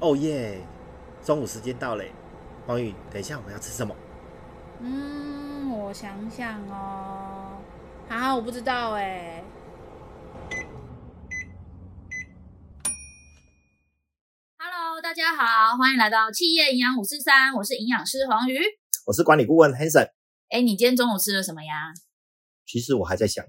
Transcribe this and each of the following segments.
哦耶！中午时间到嘞，黄宇，等一下我们要吃什么？嗯，我想想哦，啊，我不知道哎。Hello，大家好，欢迎来到企业营养五四三，我是营养师黄宇，我是管理顾问 Hanson。哎，你今天中午吃了什么呀？其实我还在想。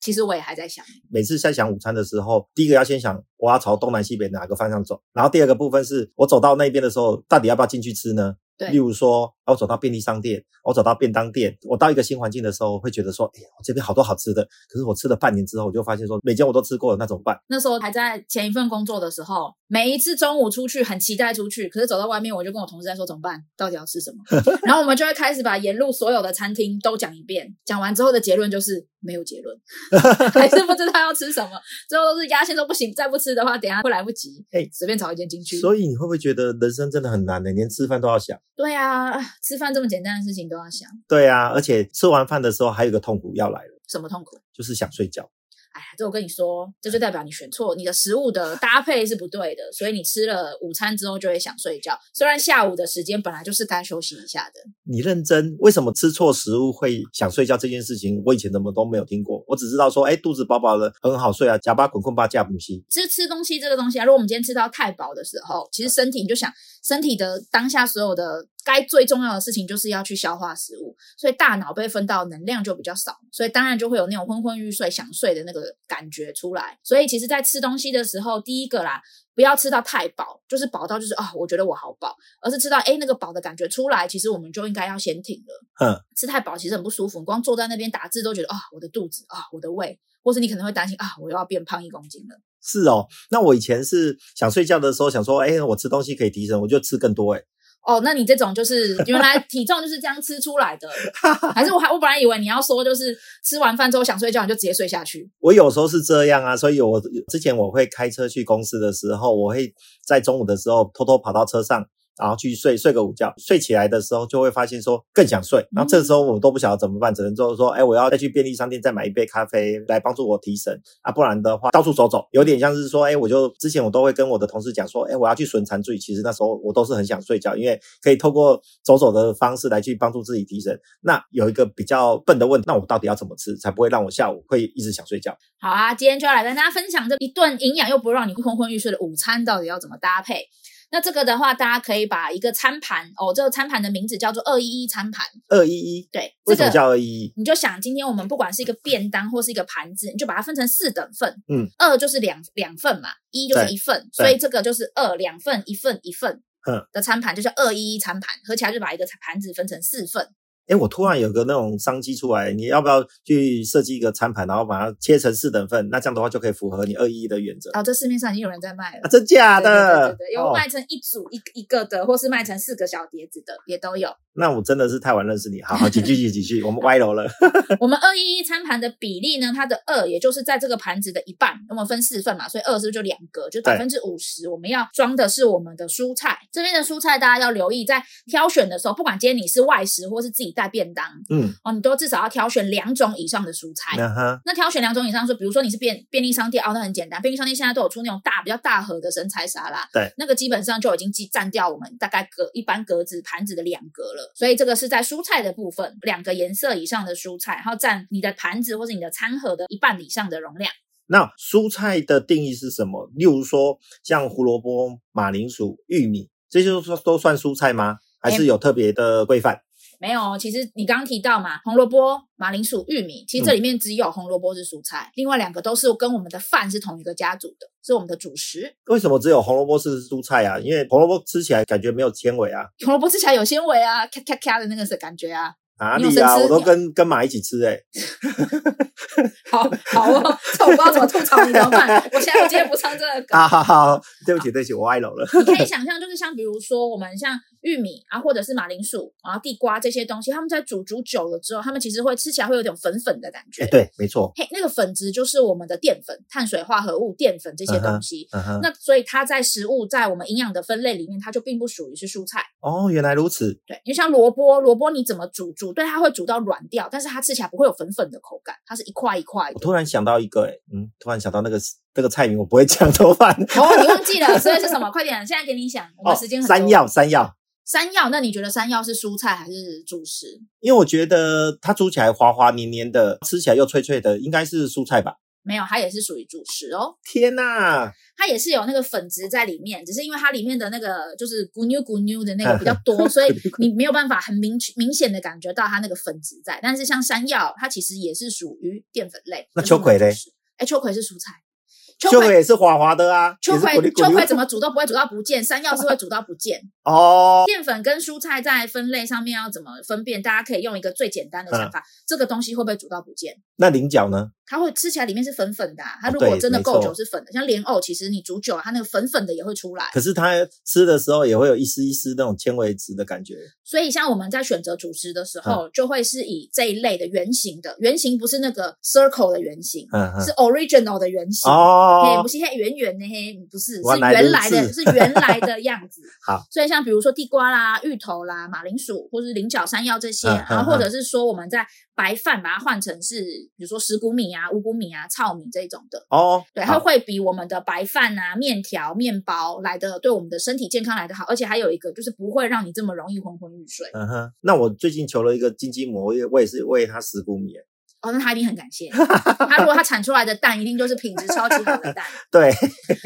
其实我也还在想，每次在想午餐的时候，第一个要先想我要朝东南西北哪个方向走，然后第二个部分是我走到那边的时候，到底要不要进去吃呢？对，例如说，我走到便利商店，我走到便当店，我到一个新环境的时候，会觉得说，哎呀，我这边好多好吃的。可是我吃了半年之后，我就发现说，每间我都吃过了，那怎么办？那时候还在前一份工作的时候，每一次中午出去很期待出去，可是走到外面，我就跟我同事在说怎么办？到底要吃什么？然后我们就会开始把沿路所有的餐厅都讲一遍，讲完之后的结论就是没有结论，还是不知道要吃什么。最后都是压线都不行，再不吃的话，等下会来不及。哎，随便找一间进去。所以你会不会觉得人生真的很难呢？连吃饭都要想。对啊。吃饭这么简单的事情都要想，对啊，而且吃完饭的时候还有个痛苦要来了。什么痛苦？就是想睡觉。哎呀，这我跟你说，这就代表你选错，你的食物的搭配是不对的，所以你吃了午餐之后就会想睡觉。虽然下午的时间本来就是该休息一下的。你认真？为什么吃错食物会想睡觉这件事情，我以前怎么都没有听过。我只知道说，哎，肚子饱饱的很好睡啊，假巴滚困饱呷母鸡。其实吃东西这个东西啊，如果我们今天吃到太饱的时候，其实身体你就想，身体的当下所有的。该最重要的事情就是要去消化食物，所以大脑被分到能量就比较少，所以当然就会有那种昏昏欲睡、想睡的那个感觉出来。所以其实，在吃东西的时候，第一个啦，不要吃到太饱，就是饱到就是啊、哦，我觉得我好饱，而是吃到诶那个饱的感觉出来，其实我们就应该要先停了。嗯，吃太饱其实很不舒服，你光坐在那边打字都觉得啊、哦，我的肚子啊、哦，我的胃，或是你可能会担心啊，我又要变胖一公斤了。是哦，那我以前是想睡觉的时候想说，诶我吃东西可以提神，我就吃更多诶哦，那你这种就是原来体重就是这样吃出来的，还是我还我本来以为你要说就是吃完饭之后想睡觉你就直接睡下去。我有时候是这样啊，所以我之前我会开车去公司的时候，我会在中午的时候偷偷跑到车上。然后去睡睡个午觉，睡起来的时候就会发现说更想睡，然后这时候我都不晓得怎么办，只能就是说，哎，我要再去便利商店再买一杯咖啡来帮助我提神啊，不然的话到处走走，有点像是说，哎，我就之前我都会跟我的同事讲说，哎，我要去损残醉，其实那时候我都是很想睡觉，因为可以透过走走的方式来去帮助自己提神。那有一个比较笨的问题，那我到底要怎么吃才不会让我下午会一直想睡觉？好啊，今天就要来跟大家分享这一顿营养又不让你昏昏欲睡的午餐到底要怎么搭配。那这个的话，大家可以把一个餐盘哦，这个餐盘的名字叫做二一一餐盘。二一一，对，为什么叫二一一？你就想，今天我们不管是一个便当或是一个盘子，你就把它分成四等份。嗯，二就是两两份嘛，一就是一份，所以这个就是二两份一份一份。嗯，的餐盘就叫二一一餐盘，合起来就把一个盘子分成四份。哎，我突然有个那种商机出来，你要不要去设计一个餐盘，然后把它切成四等份？那这样的话就可以符合你二一一的原则。哦，这市面上已经有人在卖了，啊、真假的？对对对对，有卖成一组一一个的，或是卖成四个小碟子的，也都有。那我真的是太晚认识你，好好几句几句几句，我们歪楼了。我们二一一餐盘的比例呢，它的二也就是在这个盘子的一半，我们分四份嘛，所以二是不是就两格，就百分之五十。我们要装的是我们的蔬菜，这边的蔬菜大家要留意，在挑选的时候，不管今天你是外食或是自己带便当，嗯，哦，你都至少要挑选两种以上的蔬菜。那挑选两种以上说，比如说你是便便利商店，哦，那很简单，便利商店现在都有出那种大比较大盒的生菜沙拉，对，那个基本上就已经占占掉我们大概格一般格子盘子的两格了，所以这个是在。蔬菜的部分，两个颜色以上的蔬菜，然后占你的盘子或者你的餐盒的一半以上的容量。那蔬菜的定义是什么？例如说，像胡萝卜、马铃薯、玉米，这些都说都算蔬菜吗？还是有特别的规范？没有，其实你刚刚提到嘛，红萝卜、马铃薯、玉米，其实这里面只有红萝卜是蔬菜，嗯、另外两个都是跟我们的饭是同一个家族的，是我们的主食。为什么只有红萝卜是蔬菜啊？因为红萝卜吃起来感觉没有纤维啊。红萝卜吃起来有纤维啊，咔咔咔的那个是感觉啊。哪里啊？我都跟跟马一起吃哎、欸、好好哦，这我不知道怎么吐槽你怎么办？我现在接不上这个梗。好好好，对不起对不起，我歪楼了。你可以想象，就是像比如说我们像玉米啊，或者是马铃薯，然后地瓜这些东西，他们在煮煮久了之后，他们其实会吃起来会有点粉粉的感觉。欸、对，没错。嘿，那个粉质就是我们的淀粉、碳水化合物、淀粉这些东西。Uh uh huh. 那所以它在食物在我们营养的分类里面，它就并不属于是蔬菜。哦，原来如此。对，你像萝卜，萝卜你怎么煮煮，对，它会煮到软。掉，但是它吃起来不会有粉粉的口感，它是一块一块的。我突然想到一个，诶嗯，突然想到那个那那个菜名我不会讲，怎么办？哦，你忘记了，所以是什么？快点，现在给你想，我们时间很多。山药，山药，山药。那你觉得山药是蔬菜还是主食？因为我觉得它煮起来滑滑黏黏的，吃起来又脆脆的，应该是蔬菜吧？没有，它也是属于主食哦。天哪！它也是有那个粉质在里面，只是因为它里面的那个就是咕妞咕妞的那个比较多，所以你没有办法很明明显的感觉到它那个粉质在。但是像山药，它其实也是属于淀粉类。那秋葵嘞？哎，秋葵是蔬菜。秋葵也是滑滑的啊，秋葵秋葵怎么煮都不会煮到不见，山药是会煮到不见哦。淀粉跟蔬菜在分类上面要怎么分辨？大家可以用一个最简单的想法，嗯、这个东西会不会煮到不见？那菱角呢？它会吃起来里面是粉粉的、啊，它如果真的够久是粉的。像莲藕，其实你煮久了，它那个粉粉的也会出来。可是它吃的时候也会有一丝一丝那种纤维质的感觉。所以像我们在选择主食的时候，嗯、就会是以这一类的圆形的，圆形不是那个 circle 的圆形，嗯嗯、是 original 的圆形哦，不是嘿圆。圆的嘿，不是，是原来的，是原来的样子。好，所以像比如说地瓜啦、芋头啦、马铃薯，或是菱角、山药这些，然后、嗯、或者是说我们在白饭把它换成是，比如说石谷米啊、五谷米啊、糙米这种的哦，对，它会比我们的白饭啊、面条、面包来的对我们的身体健康来的好，而且还有一个就是不会让你这么容易昏昏欲睡。嗯哼，那我最近求了一个金鸡母，我也我也是喂它石谷米。哦，那他一定很感谢。他如果他产出来的蛋一定就是品质超级好的蛋。对。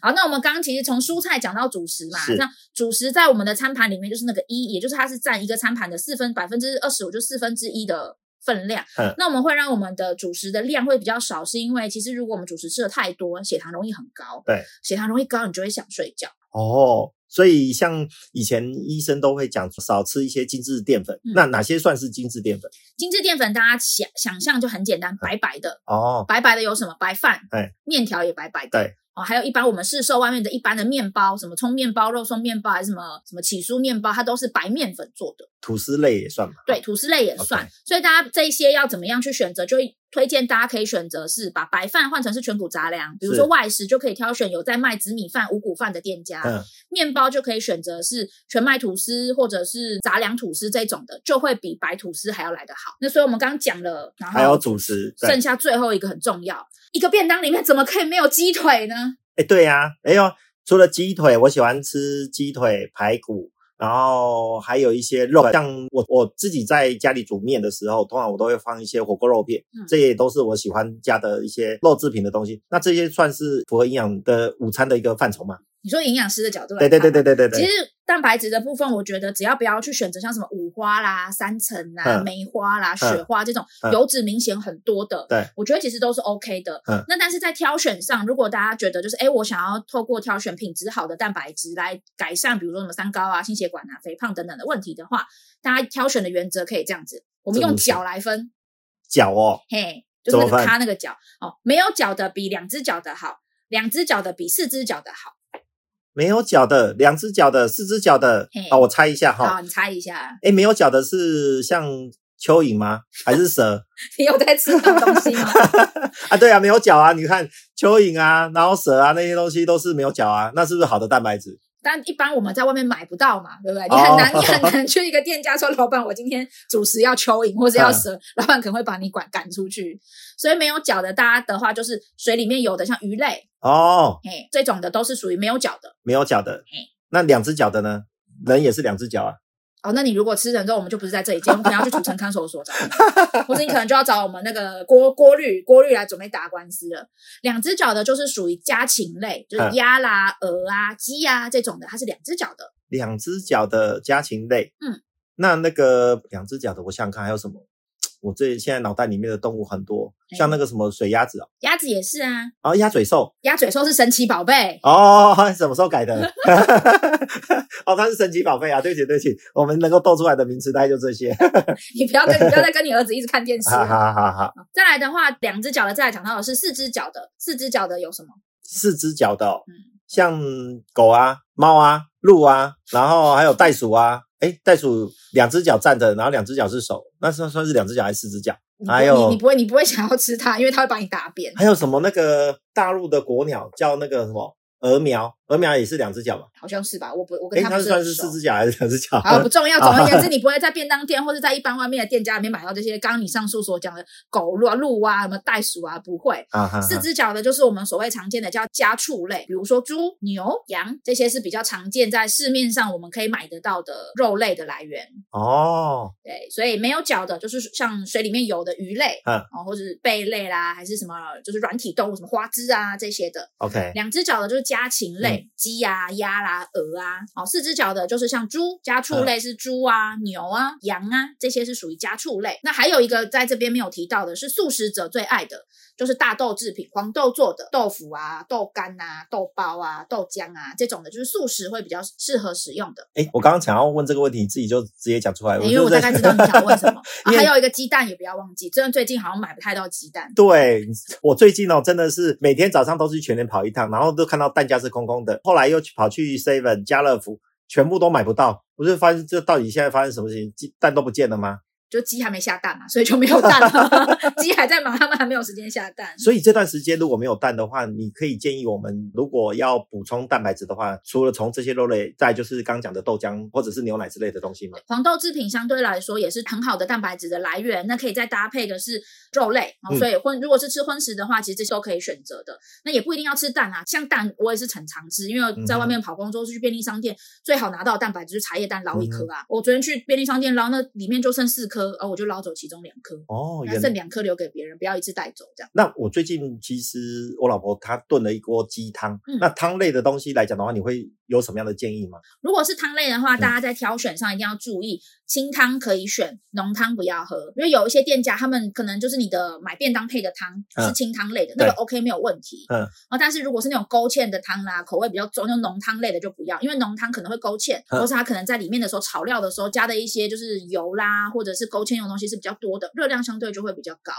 好，那我们刚刚其实从蔬菜讲到主食嘛，那主食在我们的餐盘里面就是那个一，也就是它是占一个餐盘的四分百分之二十五，就四分之一的分量。嗯。那我们会让我们的主食的量会比较少，是因为其实如果我们主食吃的太多，血糖容易很高。对。血糖容易高，你就会想睡觉。哦。所以，像以前医生都会讲少吃一些精致淀粉。嗯、那哪些算是精致淀粉？精致淀粉大家想想象就很简单，白白的哦，白白的有什么？白饭，哎，面条也白白的，对。哦，还有一般我们市售外面的一般的面包，什么葱面包、肉松面包，还是什么什么起酥面包，它都是白面粉做的。吐司类也算吗？对，吐司类也算。Okay. 所以大家这一些要怎么样去选择？就推荐大家可以选择是把白饭换成是全谷杂粮，比如说外食就可以挑选有在卖紫米饭、五谷饭的店家。嗯。面包就可以选择是全麦吐司或者是杂粮吐司这种的，就会比白吐司还要来得好。那所以我们刚刚讲了，然后还有主食，剩下最后一个很重要。一个便当里面怎么可以没有鸡腿呢？哎，对呀、啊，哎呦，除了鸡腿，我喜欢吃鸡腿、排骨，然后还有一些肉，像我我自己在家里煮面的时候，通常我都会放一些火锅肉片，嗯、这些也都是我喜欢加的一些肉制品的东西。那这些算是符合营养的午餐的一个范畴吗？你说营养师的角度来，对对对对对对对。其实蛋白质的部分，我觉得只要不要去选择像什么五花啦、三层啦、梅花啦、雪花这种油脂明显很多的，对，我觉得其实都是 OK 的。那但是在挑选上，如果大家觉得就是哎我想要透过挑选品质好的蛋白质来改善，比如说什么三高啊、心血管啊、肥胖等等的问题的话，大家挑选的原则可以这样子，我们用脚来分。脚哦，嘿，就是那个它那个脚哦，没有脚的比两只脚的好，两只脚的比四只脚的好。没有脚的，两只脚的，四只脚的，啊嘿，我猜一下哈。好，你猜一下。哎，没有脚的是像蚯蚓吗？还是蛇？你有在吃这种东西吗？啊，对啊，没有脚啊。你看蚯蚓啊，然后蛇啊，那些东西都是没有脚啊。那是不是好的蛋白质？但一般我们在外面买不到嘛，对不对？你很难，哦、你很难去一个店家说，老板，我今天主食要蚯蚓或者要蛇，嗯、老板可能会把你赶赶出去。所以没有脚的，大家的话就是水里面有的，像鱼类。哦，嘿，这种的都是属于没有脚的，没有脚的。嘿，那两只脚的呢？人也是两只脚啊。哦，那你如果吃人之后，我们就不是在这里见，我们可能要去土城看守所找你，或者你可能就要找我们那个郭郭律郭律来准备打官司了。两只脚的，就是属于家禽类，就是鸭啦、鹅啊、鸡啊这种的，它是两只脚的。两只脚的家禽类，嗯，那那个两只脚的，我想想看还有什么？我这现在脑袋里面的动物很多，像那个什么水鸭子哦，鸭子也是啊，哦，鸭嘴兽，鸭嘴兽是神奇宝贝哦，什么时候改的？哦，它是神奇宝贝啊，对不起对不起，我们能够斗出来的名词大概就这些。你不要跟你不要再跟你儿子一直看电视。好好好好。再来的话，两只脚的再来讲到的是四只脚的，四只脚的有什么？四只脚的，嗯，像狗啊、猫啊、鹿啊，然后还有袋鼠啊。哎，袋鼠两只脚站着，然后两只脚是手，那算算是两只脚还是四只脚？还有你你不会你不会想要吃它，因为它会把你打扁。还有什么那个大陆的国鸟叫那个什么鹅苗，鹅苗也是两只脚吧？好像是吧，我不，我跟他不是。它算是四只脚还是两只脚？好，不重要。总而言之，你不会在便当店或者在一般外面的店家里面买到这些。刚刚你上述所讲的狗啊、鹿啊、什么袋鼠啊，不会。啊哈。四只脚的，就是我们所谓常见的叫家畜类，比如说猪、牛、羊，这些是比较常见在市面上我们可以买得到的肉类的来源。哦。对，所以没有脚的，就是像水里面有的鱼类，嗯，或者是贝类啦，还是什么，就是软体动物，什么花枝啊这些的。OK。两只脚的，就是家禽类，鸡啊、鸭啦、鹅啊。哦，四只脚的，就是像猪，家畜类是猪啊、牛啊、羊啊，这些是属于家畜类。那还有一个在这边没有提到的是素食者最爱的，就是大豆制品，黄豆做的豆腐啊、豆干啊、豆包啊、豆浆啊这种的，就是素食会比较适合使用的。哎，我刚刚想要问这个问题，你自己就直接讲出来了，因为我大概知道你想问什么。啊、还有一个鸡蛋也不要忘记，真的最近好像买不太到鸡蛋。对，我最近哦，真的是每天早上都是全年跑一趟，然后都看到蛋架是空空的，后来又去跑去 Seven 家乐福，全部都买不到，不是发现这到底现在发生什么事情？鸡蛋都不见了吗？就鸡还没下蛋嘛，所以就没有蛋了。鸡还在忙，他们还没有时间下蛋。所以这段时间如果没有蛋的话，你可以建议我们，如果要补充蛋白质的话，除了从这些肉类，再就是刚讲的豆浆或者是牛奶之类的东西嘛。黄豆制品相对来说也是很好的蛋白质的来源，那可以再搭配的是肉类。哦、所以荤如果是吃荤食的话，其实这些都可以选择的。那也不一定要吃蛋啊，像蛋我也是很常吃，因为在外面跑工作是去便利商店，嗯、最好拿到的蛋白质就是茶叶蛋捞一颗啊。嗯、我昨天去便利商店捞，那里面就剩四颗，而我就捞走。其中两颗哦，那剩两颗留给别人，不要一次带走这样。那我最近其实我老婆她炖了一锅鸡汤，嗯、那汤类的东西来讲的话，你会有什么样的建议吗？如果是汤类的话，大家在挑选上一定要注意，嗯、清汤可以选，浓汤不要喝。因为有一些店家他们可能就是你的买便当配的汤是清汤类的，嗯、那个 OK 没有问题。嗯，哦，但是如果是那种勾芡的汤啦，口味比较重，那种浓汤类的就不要，因为浓汤可能会勾芡，嗯、或是它可能在里面的时候炒料的时候加的一些就是油啦，或者是勾芡用的东西是比较多的，热量相对就会比较高。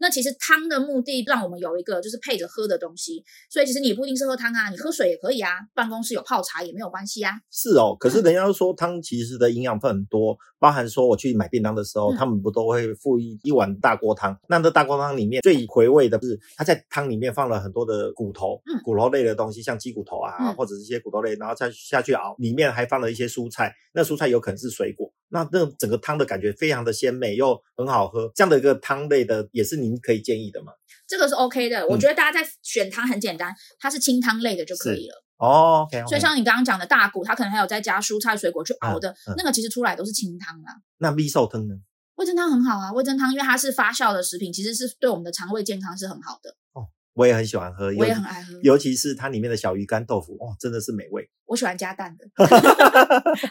那其实汤的目的让我们有一个就是配着喝的东西，所以其实你不一定是喝汤啊，你喝水也可以啊，办公室有泡茶也没有关系啊。是哦，可是人家说汤其实的营养分很多，包含说我去买便当的时候，嗯、他们不都会附一一碗大锅汤？那这大锅汤里面最回味的是，它在汤里面放了很多的骨头，嗯、骨头类的东西，像鸡骨头啊，嗯、或者是一些骨头类，然后再下去熬，里面还放了一些蔬菜，那蔬菜有可能是水果。那那整个汤的感觉非常的鲜美又很好喝，这样的一个汤类的也是您可以建议的吗？这个是 OK 的，我觉得大家在选汤很简单，嗯、它是清汤类的就可以了。哦，OK, okay。所以像你刚刚讲的大骨，它可能还有再加蔬菜水果去熬的，嗯嗯、那个其实出来都是清汤啦。那味噌汤呢？味噌汤很好啊，味噌汤因为它是发酵的食品，其实是对我们的肠胃健康是很好的。哦，我也很喜欢喝，我也很爱喝，尤其是它里面的小鱼干豆腐，哦，真的是美味。我喜欢加蛋的，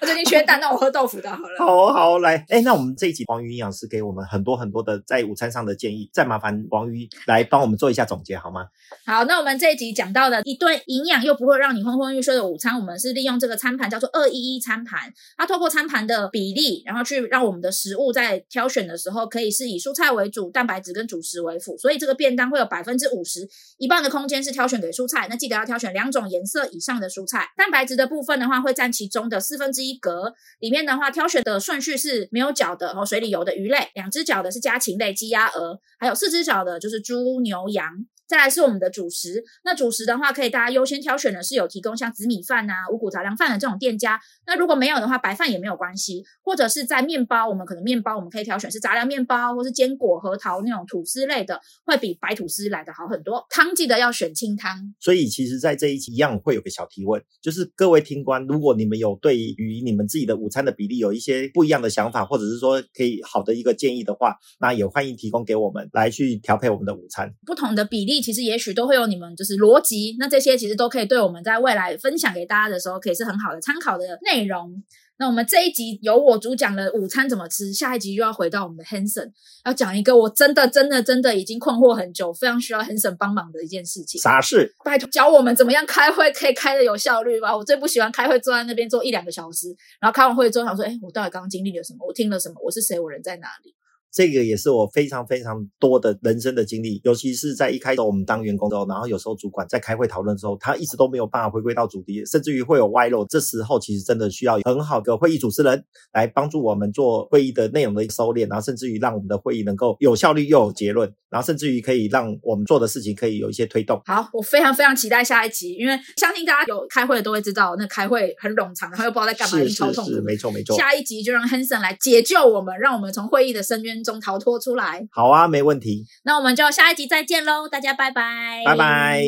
我最近缺蛋，那我喝豆腐的好了。好好来，哎，那我们这一集黄鱼营养师给我们很多很多的在午餐上的建议，再麻烦黄鱼来帮我们做一下总结好吗？好，那我们这一集讲到的一顿营养又不会让你昏昏欲睡的午餐，我们是利用这个餐盘叫做二一一餐盘，它透过餐盘的比例，然后去让我们的食物在挑选的时候可以是以蔬菜为主，蛋白质跟主食为辅，所以这个便当会有百分之五十一半的空间是挑选给蔬菜，那记得要挑选两种颜色以上的蔬菜，蛋白质的部分的话会占其中的四分之一格，里面的话挑选的顺序是没有脚的和水里游的鱼类，两只脚的是家禽类鸡鸭鹅，还有四只脚的就是猪牛羊。再来是我们的主食，那主食的话，可以大家优先挑选的是有提供像紫米饭啊、五谷杂粮饭的这种店家。那如果没有的话，白饭也没有关系，或者是在面包，我们可能面包我们可以挑选是杂粮面包，或是坚果、核桃那种吐司类的，会比白吐司来的好很多。汤记得要选清汤。所以其实，在这一期一样会有个小提问，就是各位听官，如果你们有对于你们自己的午餐的比例有一些不一样的想法，或者是说可以好的一个建议的话，那也欢迎提供给我们来去调配我们的午餐。不同的比例其实也许都会有你们就是逻辑，那这些其实都可以对我们在未来分享给大家的时候，可以是很好的参考的内容。那我们这一集由我主讲了午餐怎么吃，下一集又要回到我们的 Hanson，要讲一个我真的真的真的已经困惑很久，非常需要 Hanson 帮忙的一件事情。啥事？拜托教我们怎么样开会可以开的有效率吧。我最不喜欢开会坐在那边坐一两个小时，然后开完会之后想说，哎，我到底刚刚经历了什么？我听了什么？我是谁？我人在哪里？这个也是我非常非常多的人生的经历，尤其是在一开始我们当员工之后，然后有时候主管在开会讨论的时候，他一直都没有办法回归到主题，甚至于会有歪漏。这时候其实真的需要很好的会议主持人来帮助我们做会议的内容的收敛，然后甚至于让我们的会议能够有效率又有结论，然后甚至于可以让我们做的事情可以有一些推动。好，我非常非常期待下一集，因为相信大家有开会的都会知道，那开会很冗长，然后又不知道在干嘛，超痛苦。没错没错。下一集就让 Hanson 来解救我们，让我们从会议的深渊中逃脱出来。好啊，没问题。那我们就下一集再见喽，大家拜拜，拜拜。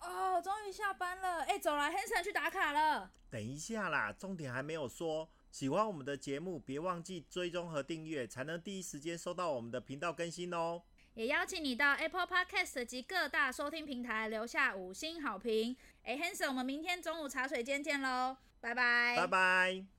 哦，终于下班了，哎，走了，Hanson 去打卡了。等一下啦，重点还没有说。喜欢我们的节目，别忘记追踪和订阅，才能第一时间收到我们的频道更新哦。也邀请你到 Apple Podcast 及各大收听平台留下五星好评。哎，Hanson，我们明天中午茶水间见喽，拜拜，拜拜。